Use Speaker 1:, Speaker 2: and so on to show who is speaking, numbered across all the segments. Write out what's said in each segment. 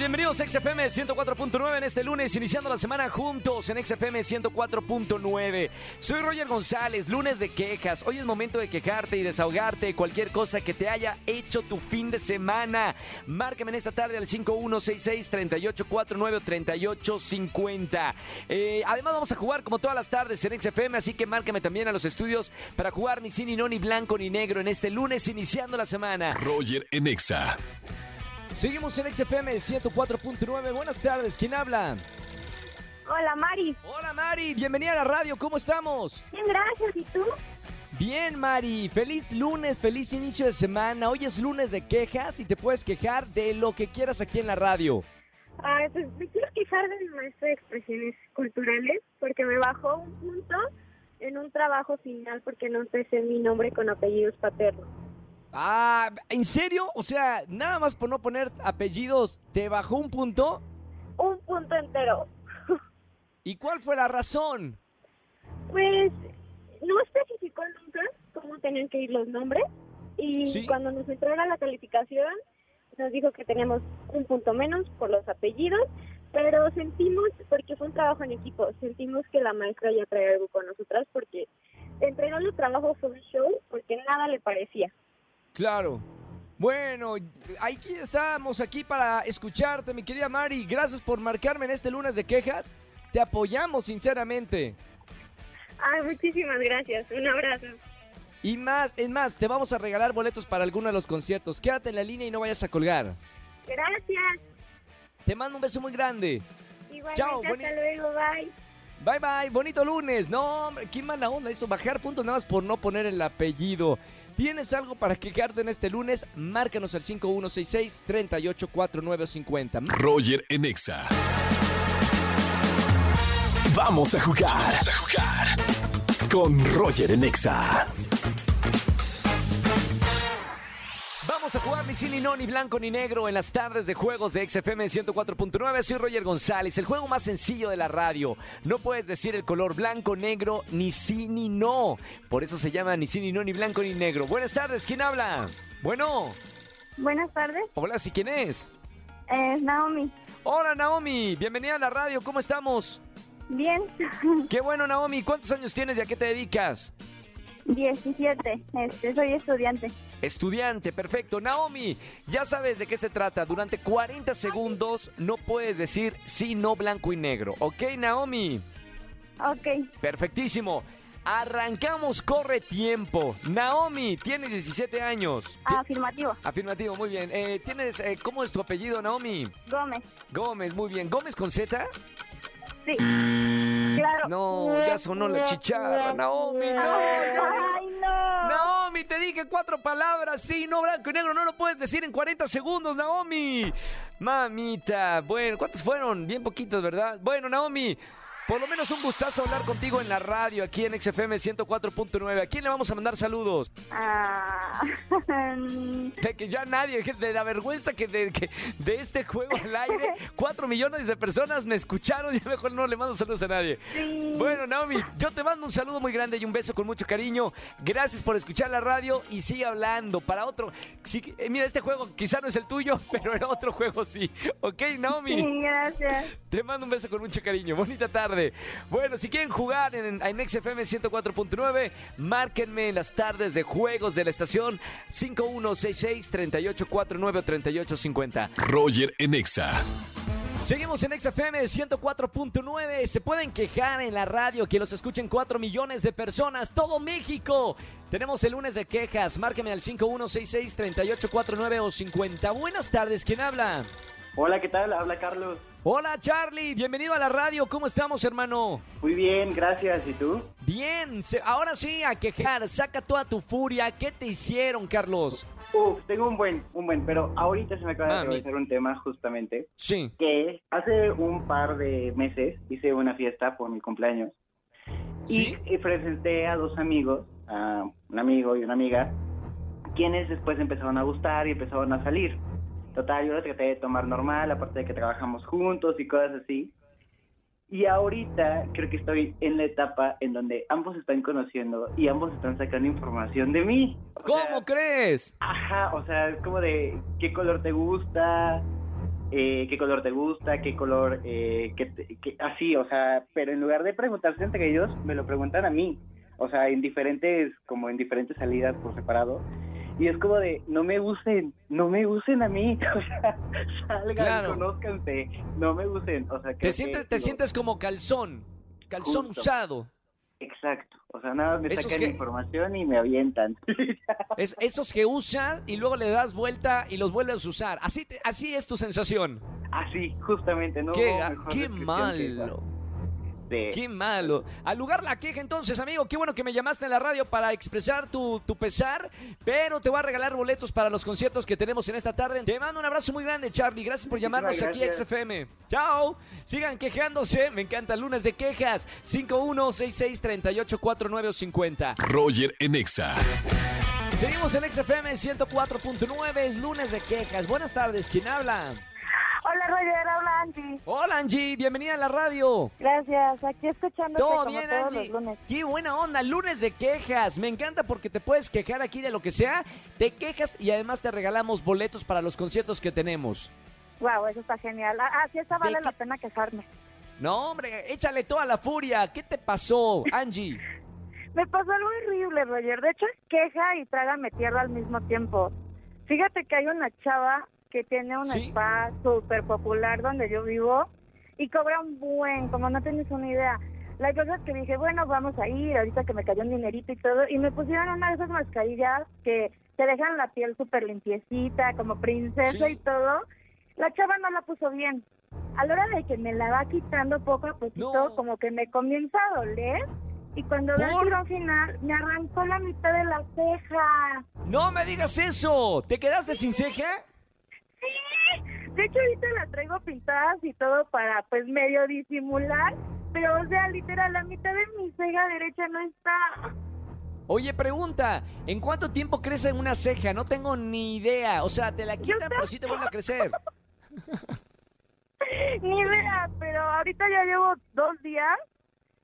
Speaker 1: Bienvenidos a XFM 104.9 en este lunes, iniciando la semana juntos en XFM 104.9. Soy Roger González, lunes de quejas. Hoy es momento de quejarte y desahogarte cualquier cosa que te haya hecho tu fin de semana. Márcame en esta tarde al 5166-3849 o 3850. Eh, además vamos a jugar como todas las tardes en XFM, así que márcame también a los estudios para jugar ni sí, ni no, ni blanco, ni negro en este lunes, iniciando la semana.
Speaker 2: Roger en Exa.
Speaker 1: Seguimos en XFM 104.9. Buenas tardes, ¿quién habla?
Speaker 3: Hola, Mari.
Speaker 1: Hola, Mari. Bienvenida a la radio. ¿Cómo estamos?
Speaker 3: Bien, gracias. ¿Y tú?
Speaker 1: Bien, Mari. Feliz lunes, feliz inicio de semana. Hoy es lunes de quejas y te puedes quejar de lo que quieras aquí en la radio.
Speaker 3: Ay, pues me quiero quejar de mi maestro de expresiones culturales porque me bajó un punto en un trabajo final porque no empecé mi nombre con apellidos paternos.
Speaker 1: Ah, ¿en serio? O sea, nada más por no poner apellidos, ¿te bajó un punto?
Speaker 3: Un punto entero.
Speaker 1: ¿Y cuál fue la razón?
Speaker 3: Pues no especificó nunca cómo tenían que ir los nombres y
Speaker 1: Sí.
Speaker 3: cuando nos entró a la calificación nos dijo que teníamos un punto menos por los apellidos, pero sentimos, porque fue un trabajo en equipo, sentimos que la maestra ya traía algo con nosotras porque entregar los trabajos fue un show porque nada le parecía.
Speaker 1: Claro. Bueno, aquí estamos aquí para escucharte, mi querida Mari. Gracias por marcarme en este lunes de quejas. Te apoyamos sinceramente.
Speaker 3: Ay, muchísimas gracias. Un abrazo.
Speaker 1: Y más, es más, te vamos a regalar boletos para alguno de los conciertos. Quédate en la línea y no vayas a colgar.
Speaker 3: Gracias.
Speaker 1: Te mando un beso muy grande.
Speaker 3: Igualmente,
Speaker 1: Chao,
Speaker 3: hasta luego. Bye.
Speaker 1: Bye bye, bonito lunes. No, hombre, qué mala onda eso, bajar puntos nada más por no poner el apellido. ¿Tienes algo para quejarte en este lunes? Márcanos al 5166-384950.
Speaker 2: Roger en Exa. Vamos a jugar. Vamos a jugar. Con Roger en Exa.
Speaker 1: Jugar ni sí, ni no, ni blanco, ni negro en las tardes de juegos de XFM 104.9. Soy Roger González, el juego más sencillo de la radio. No puedes decir el color blanco, negro, ni sí, ni no. Por eso se llama ni sí, ni no, ni blanco, ni negro. Buenas tardes, ¿quién habla? Bueno,
Speaker 3: Buenas tardes.
Speaker 1: hola, ¿sí quién es?
Speaker 3: Es Naomi.
Speaker 1: Hola, Naomi, bienvenida a la radio, ¿cómo estamos?
Speaker 3: Bien.
Speaker 1: Qué bueno, Naomi, ¿cuántos años tienes y a qué te dedicas?
Speaker 3: 17. Este, soy estudiante.
Speaker 1: Estudiante, perfecto. Naomi, ya sabes de qué se trata. Durante 40 segundos no puedes decir sí, no, blanco y negro. ¿Ok, Naomi?
Speaker 3: Ok.
Speaker 1: Perfectísimo. Arrancamos, corre tiempo. Naomi, tienes 17 años.
Speaker 3: Afirmativo.
Speaker 1: Afirmativo, muy bien. Eh, ¿Tienes, eh, cómo es tu apellido, Naomi?
Speaker 3: Gómez.
Speaker 1: Gómez, muy bien. ¿Gómez con Z?
Speaker 3: Sí. Claro.
Speaker 1: No, ya sonó la chicharra, Naomi. No, no.
Speaker 3: Ay, no.
Speaker 1: Naomi, te dije cuatro palabras, sí, no blanco y negro, no lo puedes decir en 40 segundos, Naomi. Mamita, bueno, ¿cuántos fueron? Bien poquitos, ¿verdad? Bueno, Naomi, por lo menos un gustazo hablar contigo en la radio, aquí en XFM 104.9. ¿A quién le vamos a mandar saludos?
Speaker 3: Ah,
Speaker 1: De que ya nadie, de la vergüenza que de, que de este juego al aire, cuatro millones de personas me escucharon, y mejor no le mando saludos a nadie.
Speaker 3: sí.
Speaker 1: Bueno, Naomi, yo te mando un saludo muy grande y un beso con mucho cariño. Gracias por escuchar la radio y sigue hablando. Para otro, sí, eh, mira, este juego quizá no es el tuyo, pero el otro juego sí. ¿Ok, Naomi?
Speaker 3: Sí, gracias.
Speaker 1: Te mando un beso con mucho cariño. Bonita tarde. Bueno, si quieren jugar en, en XFM 104.9, márquenme en las tardes de juegos de la estación 5166-3849 o 3850.
Speaker 2: Roger en Exa.
Speaker 1: Seguimos en XFM 104.9. Se pueden quejar en la radio que los escuchen 4 millones de personas, todo México. Tenemos el lunes de quejas. Márqueme al 5166-3849 o 50. Buenas tardes, ¿quién habla?
Speaker 4: Hola, ¿qué tal? Habla Carlos.
Speaker 1: Hola Charlie, bienvenido a la radio. ¿Cómo estamos, hermano?
Speaker 4: Muy bien, gracias. ¿Y tú?
Speaker 1: Bien, ahora sí a quejar. Saca toda tu furia. ¿Qué te hicieron, Carlos?
Speaker 4: Uf, tengo un buen, un buen, pero ahorita se me acaba de atravesar un tema justamente
Speaker 1: Sí.
Speaker 4: que hace un par de meses hice una fiesta por mi cumpleaños
Speaker 1: ¿Sí?
Speaker 4: y, y presenté a dos amigos, a un amigo y una amiga, quienes después empezaron a gustar y empezaron a salir. Total, yo lo traté de tomar normal, aparte de que trabajamos juntos y cosas así. Y ahorita creo que estoy en la etapa en donde ambos están conociendo y ambos están sacando información de mí. O
Speaker 1: ¿Cómo
Speaker 4: sea,
Speaker 1: crees?
Speaker 4: Ajá, o sea, es como de qué color te gusta, eh, qué color te gusta, qué color, eh, qué qué- así, o sea, pero en lugar de preguntarse entre ellos, me lo preguntan a mí, o sea, en diferentes, como en diferentes salidas por separado, y es como de, no me usen, no me usen a mí, o sea, salgan,
Speaker 1: Claro.
Speaker 4: conózcanse, no me usen, o sea,
Speaker 1: Te
Speaker 4: que
Speaker 1: sientes, te
Speaker 4: digo,
Speaker 1: sientes como calzón, calzón
Speaker 4: Justo.
Speaker 1: usado.
Speaker 4: Exacto, o sea, nada, me
Speaker 1: Esos
Speaker 4: sacan
Speaker 1: que-
Speaker 4: información y me avientan.
Speaker 1: Es esos que usan y luego le das vuelta y los vuelves a usar. Así, te- así es tu sensación.
Speaker 4: Así, justamente, ¿no?
Speaker 1: qué qué
Speaker 4: que
Speaker 1: malo.
Speaker 4: De-
Speaker 1: Qué malo. Al lugar la queja entonces, amigo. Qué bueno que me llamaste en la radio para expresar tu, tu pesar. Pero te voy a regalar boletos para los conciertos que tenemos en esta tarde. Te mando un abrazo muy grande, Charlie. Gracias por llamarnos aquí a. XFM. Chao. Sigan quejándose. Me encanta el lunes de quejas. 51663849 o 50.
Speaker 2: Roger en Exa.
Speaker 1: Seguimos en XFM 104.9. Es lunes de quejas. Buenas tardes. ¿Quién habla?
Speaker 5: Hola Roger, Angie.
Speaker 1: Hola, Angie. Bienvenida a la radio.
Speaker 5: Gracias, aquí escuchándote
Speaker 1: Todo bien,
Speaker 5: todos
Speaker 1: Angie.
Speaker 5: los lunes.
Speaker 1: Qué buena onda, lunes de quejas. Me encanta porque te puedes quejar aquí de lo que sea. Te quejas y además te regalamos boletos para los conciertos que tenemos.
Speaker 5: Wow, eso está genial. Ah, sí, esta vale
Speaker 1: qué-
Speaker 5: la pena quejarme.
Speaker 1: No, hombre, échale toda la furia. ¿Qué te pasó, Angie?
Speaker 5: Me pasó algo horrible, Roger. De hecho, es queja y trágame tierra al mismo tiempo. Fíjate que hay una chava que tiene un
Speaker 1: Sí.
Speaker 5: spa súper popular donde yo vivo y cobra un buen, como no tienes una idea. La cosa es que dije, bueno, vamos a ir, ahorita que me cayó un dinerito y todo, y me pusieron una de esas mascarillas que te dejan la piel súper limpiecita, como princesa
Speaker 1: Sí.
Speaker 5: y todo. La chava no la puso bien. A la hora de que me la va quitando poco a poquito,
Speaker 1: No.
Speaker 5: como que me comienza a doler, y cuando da el tirón final, me arrancó la mitad de la ceja.
Speaker 1: No me digas eso. ¿Te quedaste sin ceja?
Speaker 5: De hecho ahorita la traigo pintadas y todo para pues medio disimular, pero o sea, literal, la mitad de mi ceja derecha no está.
Speaker 1: Oye, pregunta, ¿en cuánto tiempo crece una ceja? No tengo ni idea. O sea, te la quitan, pero sí te vuelve a crecer.
Speaker 5: Ni idea, pero ahorita ya llevo dos días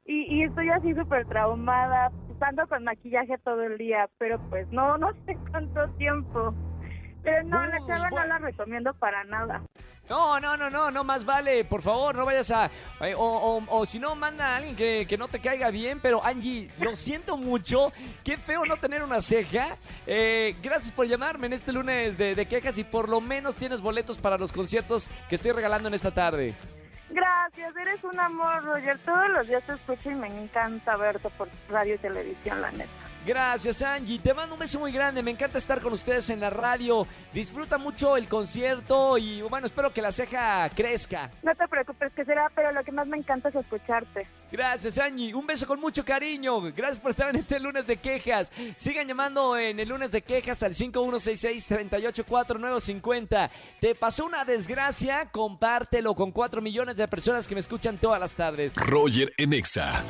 Speaker 5: y, y estoy así súper traumada, ando con maquillaje todo el día, pero pues no, no sé cuánto tiempo. Pero no, la
Speaker 1: Uy,
Speaker 5: chava no
Speaker 1: bueno.
Speaker 5: la recomiendo para nada.
Speaker 1: No, no, no, no, no más vale, por favor, no vayas a... eh, o, o- o si no, manda a alguien que, que no te caiga bien, pero Angie, lo siento mucho, qué feo no tener una ceja. Eh, gracias por llamarme en este lunes de, de quejas y por lo menos tienes boletos para los conciertos que estoy regalando en esta tarde.
Speaker 5: Gracias, eres un amor, Roger. Todos los días te escucho y me encanta verte por radio y televisión, la neta.
Speaker 1: Gracias Angie, te mando un beso muy grande, me encanta estar con ustedes en la radio, disfruta mucho el concierto y bueno, espero que la ceja crezca.
Speaker 5: No te preocupes, que será, pero lo que más me encanta es escucharte.
Speaker 1: Gracias, Angie. Un beso con mucho cariño. Gracias por estar en este lunes de quejas. Sigan llamando en el lunes de quejas al 5166-384950. ¿Te pasó una desgracia? Compártelo con 4 millones de personas que me escuchan todas las tardes.
Speaker 2: Roger en Exa.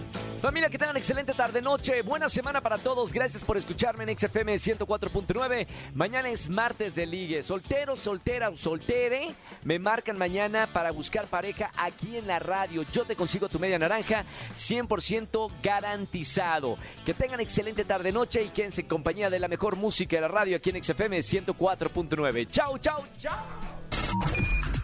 Speaker 1: Familia, que tengan excelente tarde-noche. Buena semana para todos. Gracias por escucharme en XFM 104.9. Mañana es martes de ligue. Soltero, soltera o soltere, me marcan mañana para buscar pareja aquí en la radio. Yo te consigo tu media naranja 100% garantizado. Que tengan excelente tarde-noche y quédense en compañía de la mejor música de la radio aquí en XFM 104.9. Chau, chau, chau.